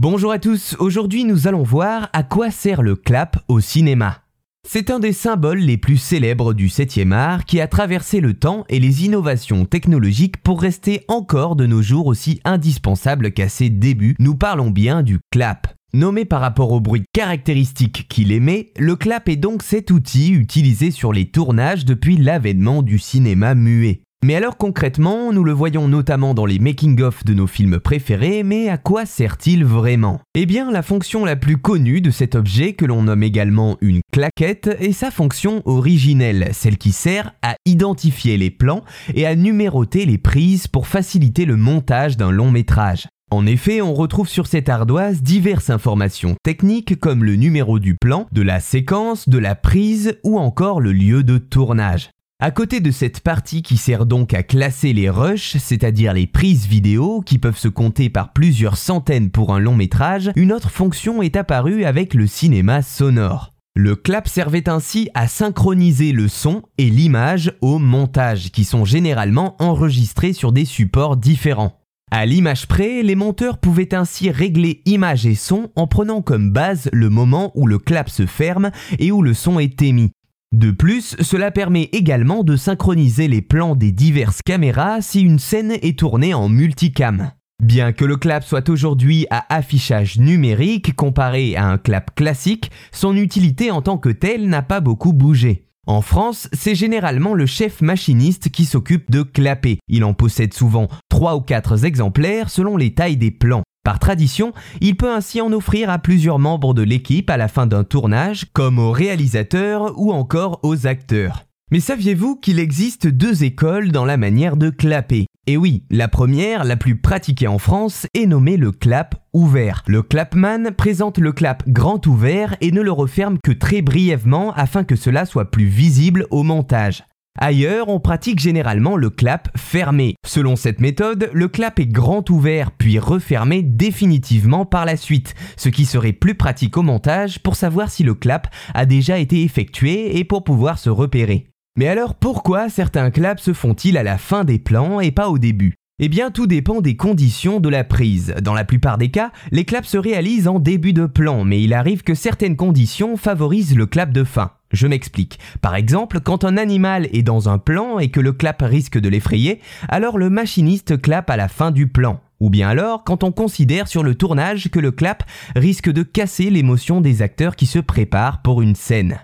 Bonjour à tous, aujourd'hui nous allons voir à quoi sert le clap au cinéma. C'est un des symboles les plus célèbres du 7e art qui a traversé le temps et les innovations technologiques pour rester encore de nos jours aussi indispensable qu'à ses débuts. Nous parlons bien du clap. Nommé par rapport au bruit caractéristique qu'il émet, le clap est donc cet outil utilisé sur les tournages depuis l'avènement du cinéma muet. Mais alors concrètement, nous le voyons notamment dans les making-of de nos films préférés, mais à quoi sert-il vraiment? Eh bien, la fonction la plus connue de cet objet, que l'on nomme également une claquette, est sa fonction originelle, celle qui sert à identifier les plans et à numéroter les prises pour faciliter le montage d'un long métrage. En effet, on retrouve sur cette ardoise diverses informations techniques comme le numéro du plan, de la séquence, de la prise ou encore le lieu de tournage. À côté de cette partie qui sert donc à classer les rushs, c'est-à-dire les prises vidéo qui peuvent se compter par plusieurs centaines pour un long métrage, une autre fonction est apparue avec le cinéma sonore. Le clap servait ainsi à synchroniser le son et l'image au montage, qui sont généralement enregistrés sur des supports différents. À l'image près, les monteurs pouvaient ainsi régler image et son en prenant comme base le moment où le clap se ferme et où le son est émis. De plus, cela permet également de synchroniser les plans des diverses caméras si une scène est tournée en multicam. Bien que le clap soit aujourd'hui à affichage numérique comparé à un clap classique, son utilité en tant que tel n'a pas beaucoup bougé. En France, c'est généralement le chef machiniste qui s'occupe de clapper. Il en possède souvent 3 ou 4 exemplaires selon les tailles des plans. Par tradition, il peut ainsi en offrir à plusieurs membres de l'équipe à la fin d'un tournage, comme aux réalisateurs ou encore aux acteurs. Mais saviez-vous qu'il existe deux écoles dans la manière de clapper? Et oui, la première, la plus pratiquée en France, est nommée le clap ouvert. Le clapman présente le clap grand ouvert et ne le referme que très brièvement afin que cela soit plus visible au montage. Ailleurs, on pratique généralement le clap fermé. Selon cette méthode, le clap est grand ouvert puis refermé définitivement par la suite, ce qui serait plus pratique au montage pour savoir si le clap a déjà été effectué et pour pouvoir se repérer. Mais alors pourquoi certains claps se font-ils à la fin des plans et pas au début? Eh bien, tout dépend des conditions de la prise. Dans la plupart des cas, les claps se réalisent en début de plan, mais il arrive que certaines conditions favorisent le clap de fin. Je m'explique. Par exemple, quand un animal est dans un plan et que le clap risque de l'effrayer, alors le machiniste clappe à la fin du plan. Ou bien alors quand on considère sur le tournage que le clap risque de casser l'émotion des acteurs qui se préparent pour une scène.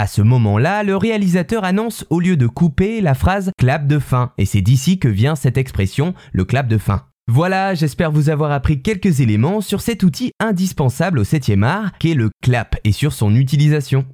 À ce moment-là, le réalisateur annonce au lieu de couper la phrase clap de fin, et c'est d'ici que vient cette expression, le clap de fin. Voilà, j'espère vous avoir appris quelques éléments sur cet outil indispensable au 7e art qu'est le clap et sur son utilisation.